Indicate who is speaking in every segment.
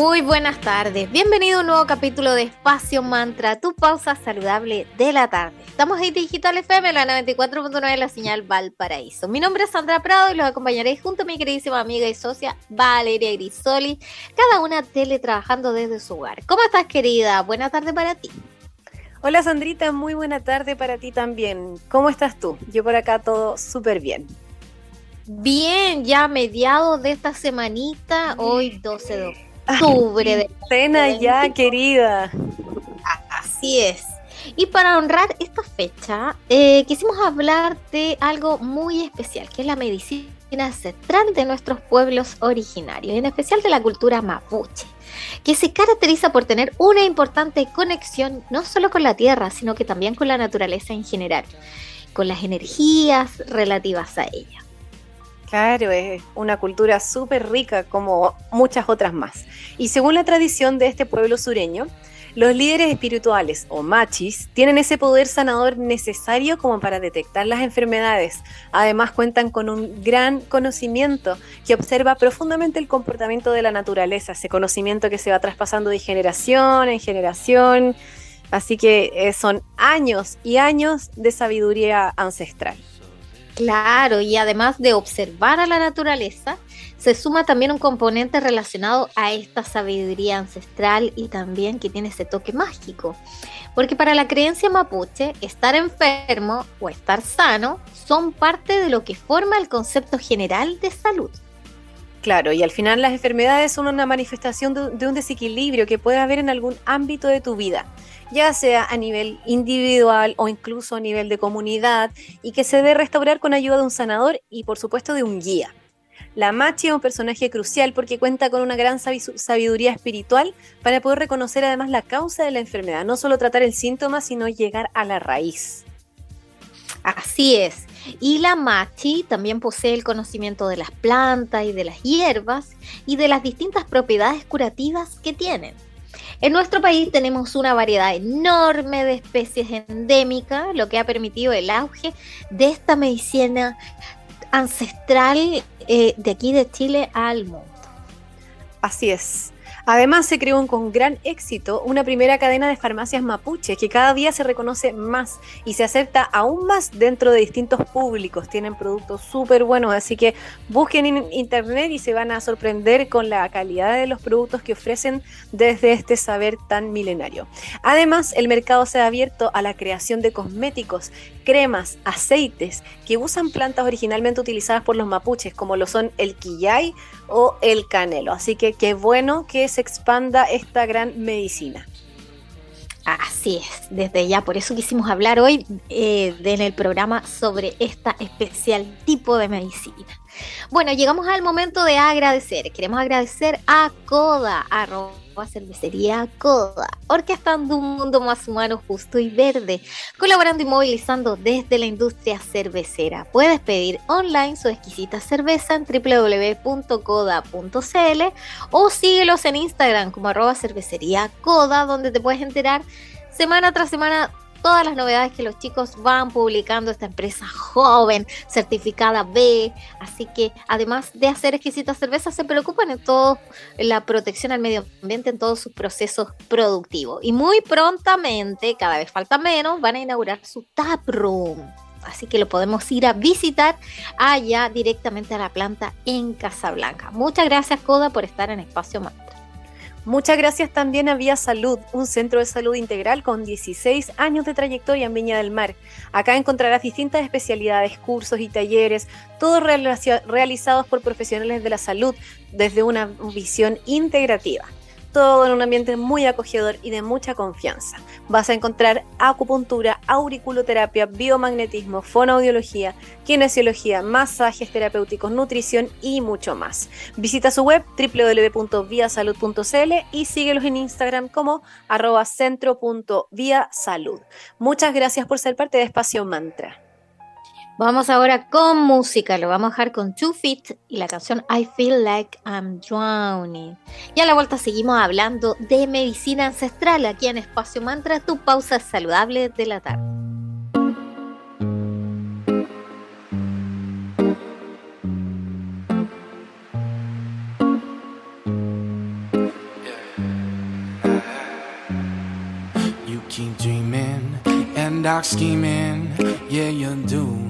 Speaker 1: Muy buenas tardes, bienvenido a un nuevo capítulo de Espacio Mantra, tu pausa saludable de la tarde. Estamos en Digital FM, la 94.9 de la señal Valparaíso. Mi nombre es Sandra Prado y los acompañaré junto a mi queridísima amiga y socia Valeria Grisoli, cada una teletrabajando desde su hogar. ¿Cómo estás querida? Buena tarde para ti.
Speaker 2: Hola Sandrita, muy buena tarde para ti también. ¿Cómo estás tú? Yo por acá todo súper bien.
Speaker 1: Bien, ya mediados de esta semanita, hoy 12 de octubre octubre de
Speaker 2: cena ya, querida.
Speaker 1: Así es. Y para honrar esta fecha, eh, quisimos hablar de algo muy especial, que es la medicina ancestral de nuestros pueblos originarios, en especial de la cultura mapuche, que se caracteriza por tener una importante conexión no solo con la tierra, sino que también con la naturaleza en general, con las energías relativas a ella.
Speaker 2: Claro, es una cultura súper rica como muchas otras más. Y según la tradición de este pueblo sureño, los líderes espirituales o machis tienen ese poder sanador necesario como para detectar las enfermedades. Además cuentan con un gran conocimiento que observa profundamente el comportamiento de la naturaleza, ese conocimiento que se va traspasando de generación en generación. Así que eh, son años y años de sabiduría ancestral.
Speaker 1: Claro, y además de observar a la naturaleza, se suma también un componente relacionado a esta sabiduría ancestral y también que tiene ese toque mágico. Porque para la creencia mapuche, estar enfermo o estar sano son parte de lo que forma el concepto general de salud.
Speaker 2: Claro, y al final las enfermedades son una manifestación de, un desequilibrio que puede haber en algún ámbito de tu vida, ya sea a nivel individual o incluso a nivel de comunidad, y que se debe restaurar con ayuda de un sanador y por supuesto de un guía. La Machi es un personaje crucial porque cuenta con una gran sabiduría espiritual para poder reconocer además la causa de la enfermedad, no solo tratar el síntoma, sino llegar a la raíz.
Speaker 1: Así es. Y la machi también posee el conocimiento de las plantas y de las hierbas y de las distintas propiedades curativas que tienen. En nuestro país tenemos una variedad enorme de especies endémicas, lo que ha permitido el auge de esta medicina ancestral eh, de aquí de Chile al mundo.
Speaker 2: Así es. Además, se creó con gran éxito una primera cadena de farmacias mapuches que cada día se reconoce más y se acepta aún más dentro de distintos públicos. Tienen productos súper buenos, así que busquen en internet y se van a sorprender con la calidad de los productos que ofrecen desde este saber tan milenario. Además, el mercado se ha abierto a la creación de cosméticos, cremas, aceites que usan plantas originalmente utilizadas por los mapuches, como lo son el quillay o el canelo. Así que qué bueno que se expanda esta gran medicina.
Speaker 1: Así es, desde ya, por eso quisimos hablar hoy eh, en el programa sobre esta especial tipo de medicina. Bueno, llegamos al momento de agradecer. Queremos agradecer a Coda, cervecería Coda, orquestando un mundo más humano, justo y verde, colaborando y movilizando desde la industria cervecera. Puedes pedir online su exquisita cerveza en www.coda.cl o síguelos en Instagram como arroba cervecería donde te puedes enterar semana tras semana todas las novedades que los chicos van publicando esta empresa joven, certificada B, así que además de hacer exquisitas cervezas, se preocupan en todo la protección al medio ambiente en todos sus procesos productivos. Y muy prontamente, cada vez falta menos, van a inaugurar su tap room. Así que lo podemos ir a visitar allá directamente a la planta en Casablanca. Muchas gracias, Coda, por estar en Espacio Mantra.
Speaker 2: Muchas gracias también a Vía Salud, un centro de salud integral con 16 años de trayectoria en Viña del Mar. Acá encontrarás distintas especialidades, cursos y talleres, todos realizados por profesionales de la salud desde una visión integrativa todo en un ambiente muy acogedor y de mucha confianza. Vas a encontrar acupuntura, auriculoterapia, biomagnetismo, fonoaudiología, kinesiología, masajes terapéuticos, nutrición y mucho más. Visita su web www.viasalud.cl y síguelos en Instagram como arroba centro.viasalud. Muchas gracias por ser parte de Espacio Mantra.
Speaker 1: Vamos ahora con música, lo vamos a dejar con Two Feet y la canción I Feel Like I'm Drowning. Y a la vuelta seguimos hablando de medicina ancestral aquí en Espacio Mantra, tu pausa saludable de la tarde.
Speaker 3: You keep dreaming and scheming, yeah.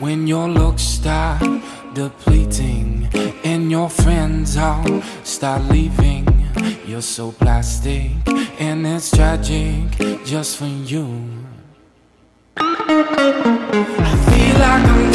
Speaker 3: When your looks start depleting and your friends all start leaving. You're so plastic and it's tragic just for you. I feel like I'm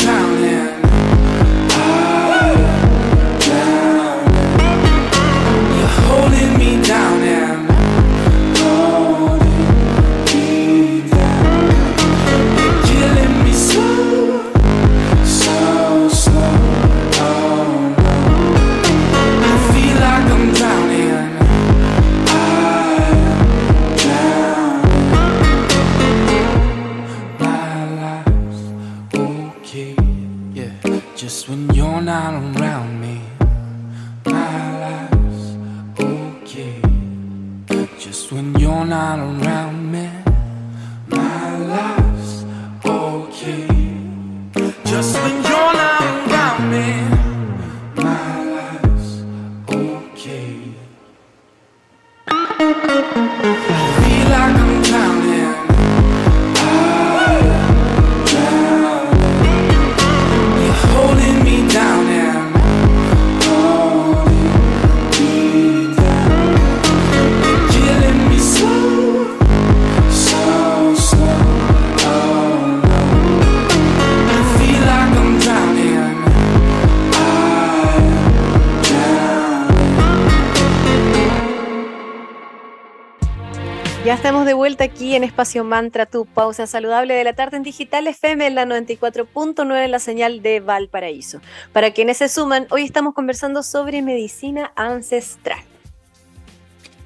Speaker 2: de vuelta aquí en Espacio Mantra, tu pausa saludable de la tarde en Digital FM en la 94.9 en la señal de Valparaíso. Para quienes se suman, hoy estamos conversando sobre medicina ancestral.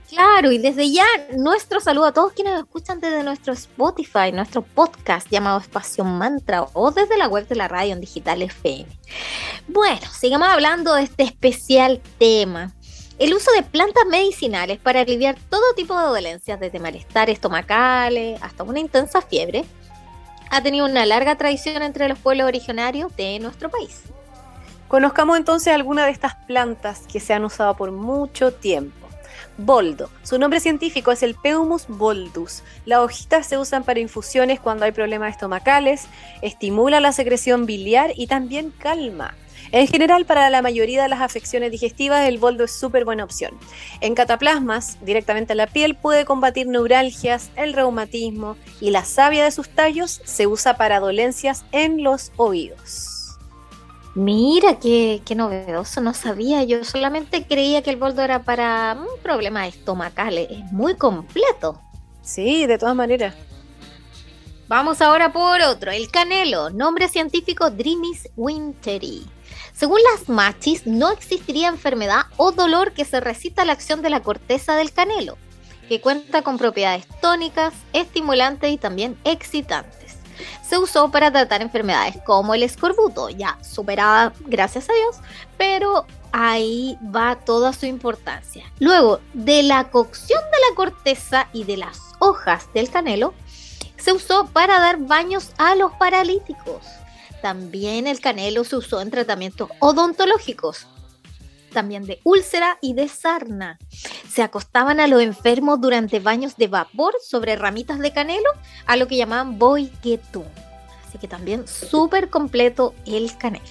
Speaker 1: Claro, y desde ya nuestro saludo a todos quienes nos escuchan desde nuestro Spotify, nuestro podcast llamado Espacio Mantra o desde la web de la radio en Digital FM. Bueno, sigamos hablando de este especial tema. El uso de plantas medicinales para aliviar todo tipo de dolencias, desde malestar estomacales hasta una intensa fiebre, ha tenido una larga tradición entre los pueblos originarios de nuestro país.
Speaker 2: Conozcamos entonces algunas de estas plantas que se han usado por mucho tiempo. Boldo. Su nombre científico es el Peumus boldus. Las hojitas se usan para infusiones cuando hay problemas estomacales, estimula la secreción biliar y también calma. En general, para la mayoría de las afecciones digestivas, el boldo es súper buena opción. En cataplasmas, directamente en la piel, puede combatir neuralgias, el reumatismo y la savia de sus tallos se usa para dolencias en los oídos.
Speaker 1: Mira, qué, qué novedoso, no sabía. Yo solamente creía que el boldo era para mm, problemas estomacales. Es muy completo.
Speaker 2: Sí, de todas maneras.
Speaker 1: Vamos ahora por otro, el canelo, nombre científico Dreamis winteri. Según las machis, no existiría enfermedad o dolor que se resista a la acción de la corteza del canelo, que cuenta con propiedades tónicas, estimulantes y también excitantes. Se usó para tratar enfermedades como el escorbuto, ya superada gracias a Dios, pero ahí va toda su importancia. Luego, de la cocción de la corteza y de las hojas del canelo, se usó para dar baños a los paralíticos. También el canelo se usó en tratamientos odontológicos, también de úlcera y de sarna. Se acostaban a los enfermos durante baños de vapor sobre ramitas de canelo, a lo que llamaban boiquetú. Así que también súper completo el canelo.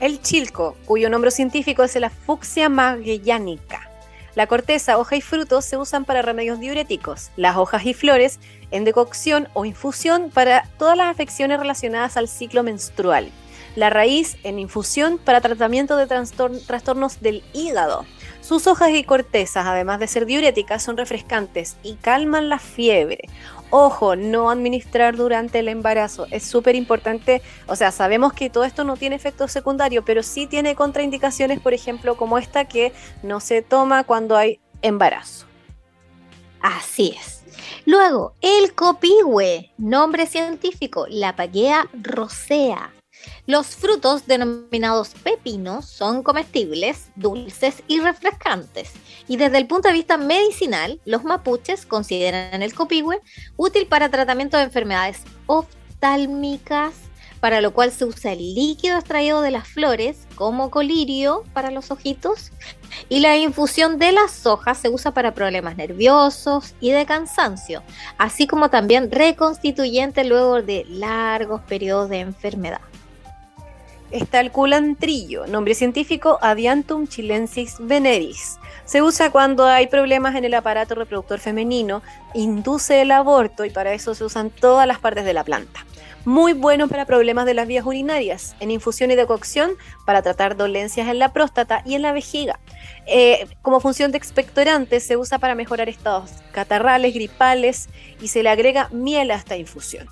Speaker 2: El chilco, cuyo nombre científico es la Fucsia magellanica. La corteza, hoja y frutos se usan para remedios diuréticos. Las hojas y flores en decocción o infusión para todas las afecciones relacionadas al ciclo menstrual. La raíz en infusión para tratamiento de trastornos del hígado. Sus hojas y cortezas, además de ser diuréticas, son refrescantes y calman la fiebre. Ojo, no administrar durante el embarazo. Es súper importante. O sea, sabemos que todo esto no tiene efecto secundario, pero sí tiene contraindicaciones, por ejemplo, como esta que no se toma cuando hay embarazo.
Speaker 1: Así es. Luego, el copihue, nombre científico, la paguea rosea. Los frutos denominados pepinos son comestibles, dulces y refrescantes. Y desde el punto de vista medicinal, los mapuches consideran el copihue útil para tratamiento de enfermedades oftálmicas, para lo cual se usa el líquido extraído de las flores como colirio para los ojitos y la infusión de las hojas se usa para problemas nerviosos y de cansancio, así como también reconstituyente luego de largos periodos de enfermedad
Speaker 2: está el culantrillo, nombre científico Adiantum chilensis veneris. Se usa cuando hay problemas en el aparato reproductor femenino, induce el aborto y para eso se usan todas las partes de la planta. Muy bueno para problemas de las vías urinarias, en infusión y decocción para tratar dolencias en la próstata y en la vejiga. Eh, como función de expectorante se usa para mejorar estados catarrales, gripales y se le agrega miel a esta infusión.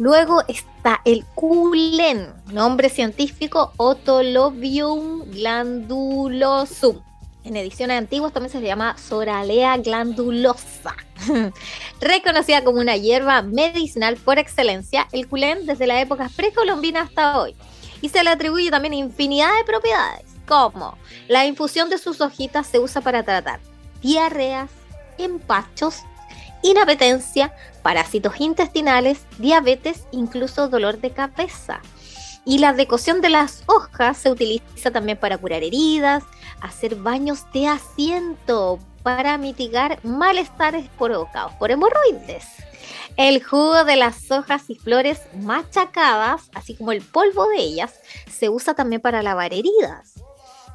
Speaker 1: Luego está el culen, nombre científico Otolobium glandulosum. En ediciones antiguas también se llama Soralea glandulosa. Reconocida como una hierba medicinal por excelencia, el culén desde la época precolombina hasta hoy. Y se le atribuye también infinidad de propiedades, como la infusión de sus hojitas se usa para tratar diarreas, empachos, inapetencia, parásitos intestinales, diabetes, incluso dolor de cabeza. Y la decocción de las hojas se utiliza también para curar heridas, hacer baños de asiento, para mitigar malestares provocados por hemorroides. El jugo de las hojas y flores machacadas, así como el polvo de ellas, se usa también para lavar heridas.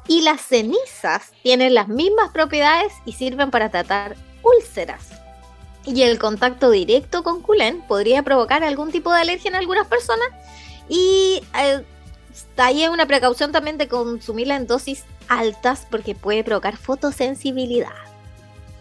Speaker 1: Y las cenizas tienen las mismas propiedades y sirven para tratar úlceras y el contacto directo con culén podría provocar algún tipo de alergia en algunas personas y eh, hay una precaución también de consumirla en dosis altas porque puede provocar fotosensibilidad.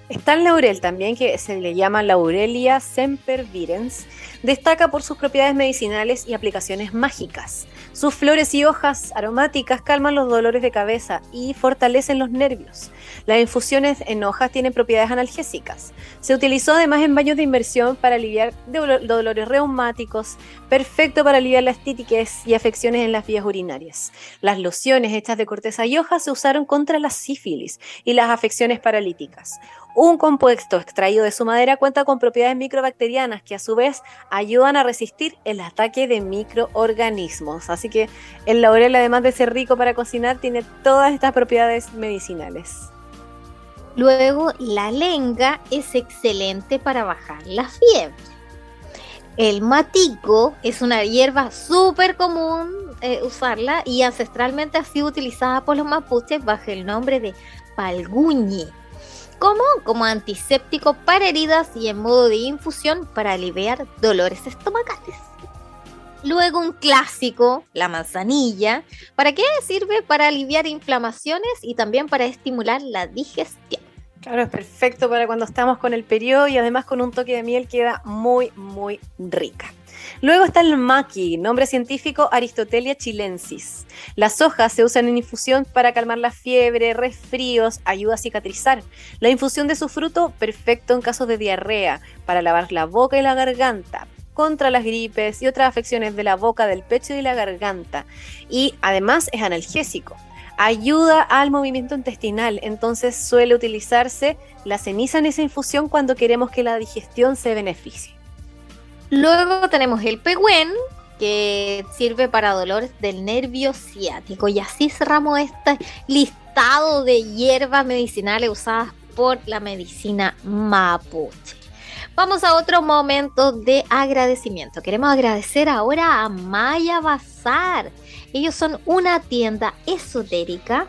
Speaker 2: Está el laurel también, que se le llama Laurelia sempervirens. Destaca por sus propiedades medicinales y aplicaciones mágicas. Sus flores y hojas aromáticas calman los dolores de cabeza y fortalecen los nervios. Las infusiones en hojas tienen propiedades analgésicas. Se utilizó además en baños de inmersión para aliviar dolores reumáticos, perfecto para aliviar las títiques y afecciones en las vías urinarias. Las lociones hechas de corteza y hojas se usaron contra la sífilis y las afecciones paralíticas. Un compuesto extraído de su madera cuenta con propiedades microbacterianas que a su vez ayudan a resistir el ataque de microorganismos. Así que el laurel, además de ser rico para cocinar, tiene todas estas propiedades medicinales.
Speaker 1: Luego, la lenga es excelente para bajar la fiebre. El matico es una hierba súper común eh, usarla y ancestralmente ha sido utilizada por los mapuches bajo el nombre de palguñi como como antiséptico para heridas y en modo de infusión para aliviar dolores estomacales. Luego un clásico, la manzanilla. ¿Para qué sirve? Para aliviar inflamaciones y también para estimular la digestión.
Speaker 2: Claro, es perfecto para cuando estamos con el periodo y además con un toque de miel queda muy, muy rica. Luego está el maqui, nombre científico Aristotelia chilensis. Las hojas se usan en infusión para calmar la fiebre, resfríos, ayuda a cicatrizar. La infusión de su fruto, perfecto en casos de diarrea, para lavar la boca y la garganta, contra las gripes y otras afecciones de la boca, del pecho y la garganta. Y además es analgésico. Ayuda al movimiento intestinal, entonces suele utilizarse la ceniza en esa infusión cuando queremos que la digestión se beneficie.
Speaker 1: Luego tenemos el pehuen, que sirve para dolores del nervio ciático. Y así cerramos este listado de hierbas medicinales usadas por la medicina mapuche. Vamos a otro momento de agradecimiento. Queremos agradecer ahora a Maya Bazar. Ellos son una tienda esotérica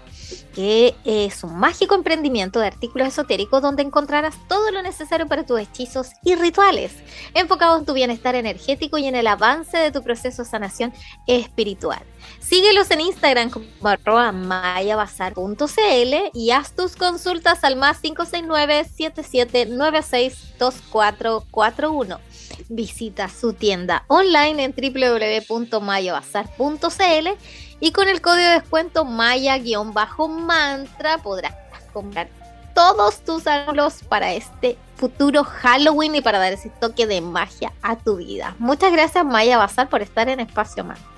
Speaker 1: que es un mágico emprendimiento de artículos esotéricos donde encontrarás todo lo necesario para tus hechizos y rituales, enfocados en tu bienestar energético y en el avance de tu proceso de sanación espiritual. Síguelos en Instagram como arroba mayabazar.cl y haz tus consultas al más 569 77962441 Visita su tienda online en www.mayabazar.cl y con el código de descuento Maya-mantra podrás comprar todos tus ángulos para este futuro Halloween y para dar ese toque de magia a tu vida. Muchas gracias Maya Bazar por estar en Espacio Mantra.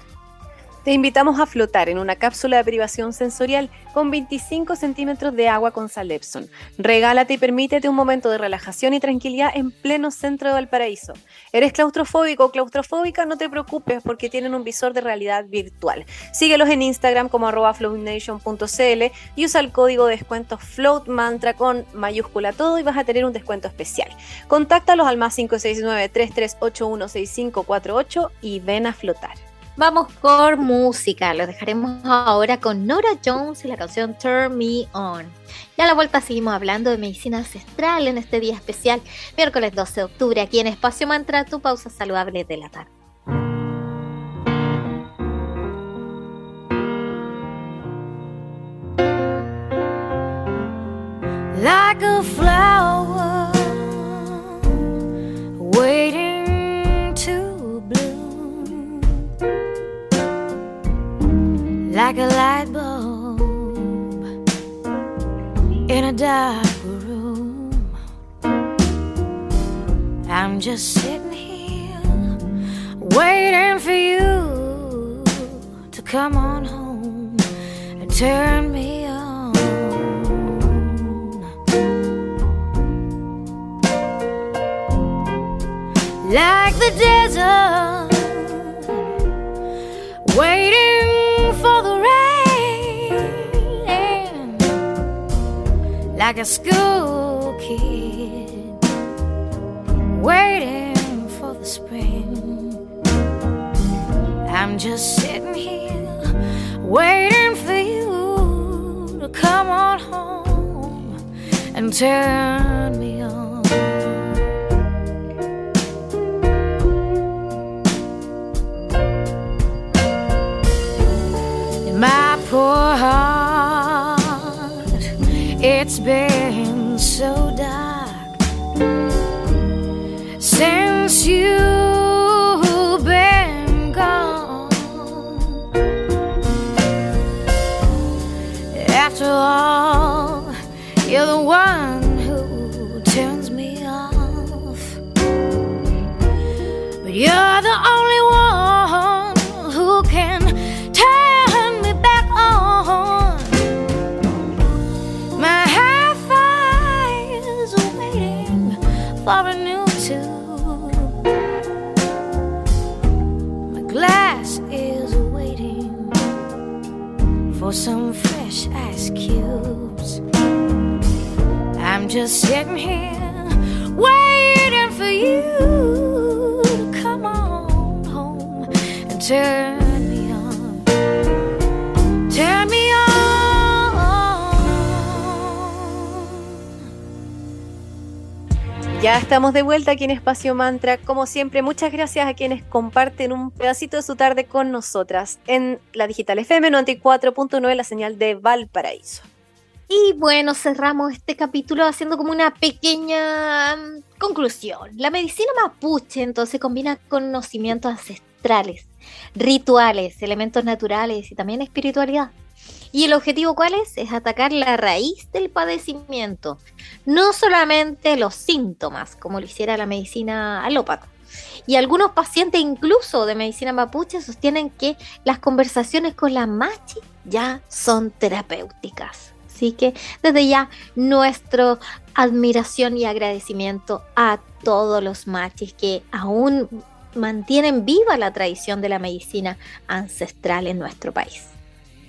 Speaker 2: Te invitamos a flotar en una cápsula de privación sensorial con 25 centímetros de agua con sal Epson. Regálate y permítete un momento de relajación y tranquilidad en pleno centro de Valparaíso. ¿Eres claustrofóbico o claustrofóbica? No te preocupes porque tienen un visor de realidad virtual. Síguelos en Instagram como arroba floatnation.cl y usa el código de descuento FLOATMANTRA con mayúscula todo y vas a tener un descuento especial. Contáctalos al más 569 33816548 y ven a flotar.
Speaker 1: Vamos con música. Lo dejaremos ahora con Nora Jones y la canción Turn Me On. Y a la vuelta seguimos hablando de medicina ancestral en este día especial, miércoles 12 de octubre, aquí en Espacio Mantra, tu pausa saludable de la tarde.
Speaker 3: Like a flower just sitting here waiting for you to come on home and turn me on. Like the desert, waiting for the rain like a school kid Just sitting here waiting for you to come on home and turn me on. In my poor heart. I'm just sitting here waiting for you to come on home and turn me on. Turn me on.
Speaker 2: Ya estamos de vuelta aquí en Espacio Mantra. Como siempre, muchas gracias a quienes comparten un pedacito de su tarde con nosotras en la Digital FM 94.9, la señal de Valparaíso.
Speaker 1: Y bueno, cerramos este capítulo haciendo como una pequeña mm, conclusión. La medicina mapuche entonces combina conocimientos ancestrales, rituales, elementos naturales y también espiritualidad. ¿Y el objetivo cuál es? Es atacar la raíz del padecimiento, no solamente los síntomas, como lo hiciera la medicina alópata. Y algunos pacientes incluso de medicina mapuche sostienen que las conversaciones con la machi ya son terapéuticas. Así que desde ya nuestra admiración y agradecimiento a todos los machis que aún mantienen viva la tradición de la medicina ancestral en nuestro país.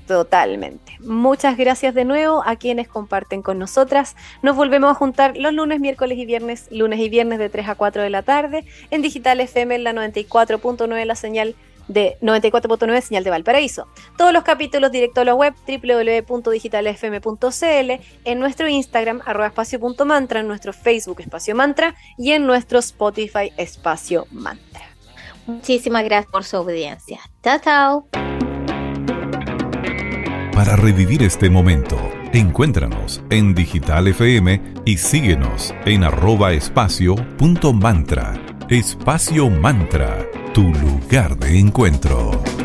Speaker 2: Totalmente. Muchas gracias de nuevo a quienes comparten con nosotras. Nos volvemos a juntar los lunes, miércoles y viernes, lunes y viernes de 3 a 4 de la tarde en Digital FM en la 94.9 la señal de 94.9 Señal de Valparaíso. Todos los capítulos directo a la web www.digitalfm.cl, en nuestro Instagram arroba espacio.mantra, en nuestro Facebook espacio mantra y en nuestro Spotify espacio mantra.
Speaker 1: Muchísimas gracias por su audiencia. Chao, chao.
Speaker 4: Para revivir este momento, encuéntranos en Digital FM y síguenos en arroba espacio Espacio Mantra, tu lugar de encuentro.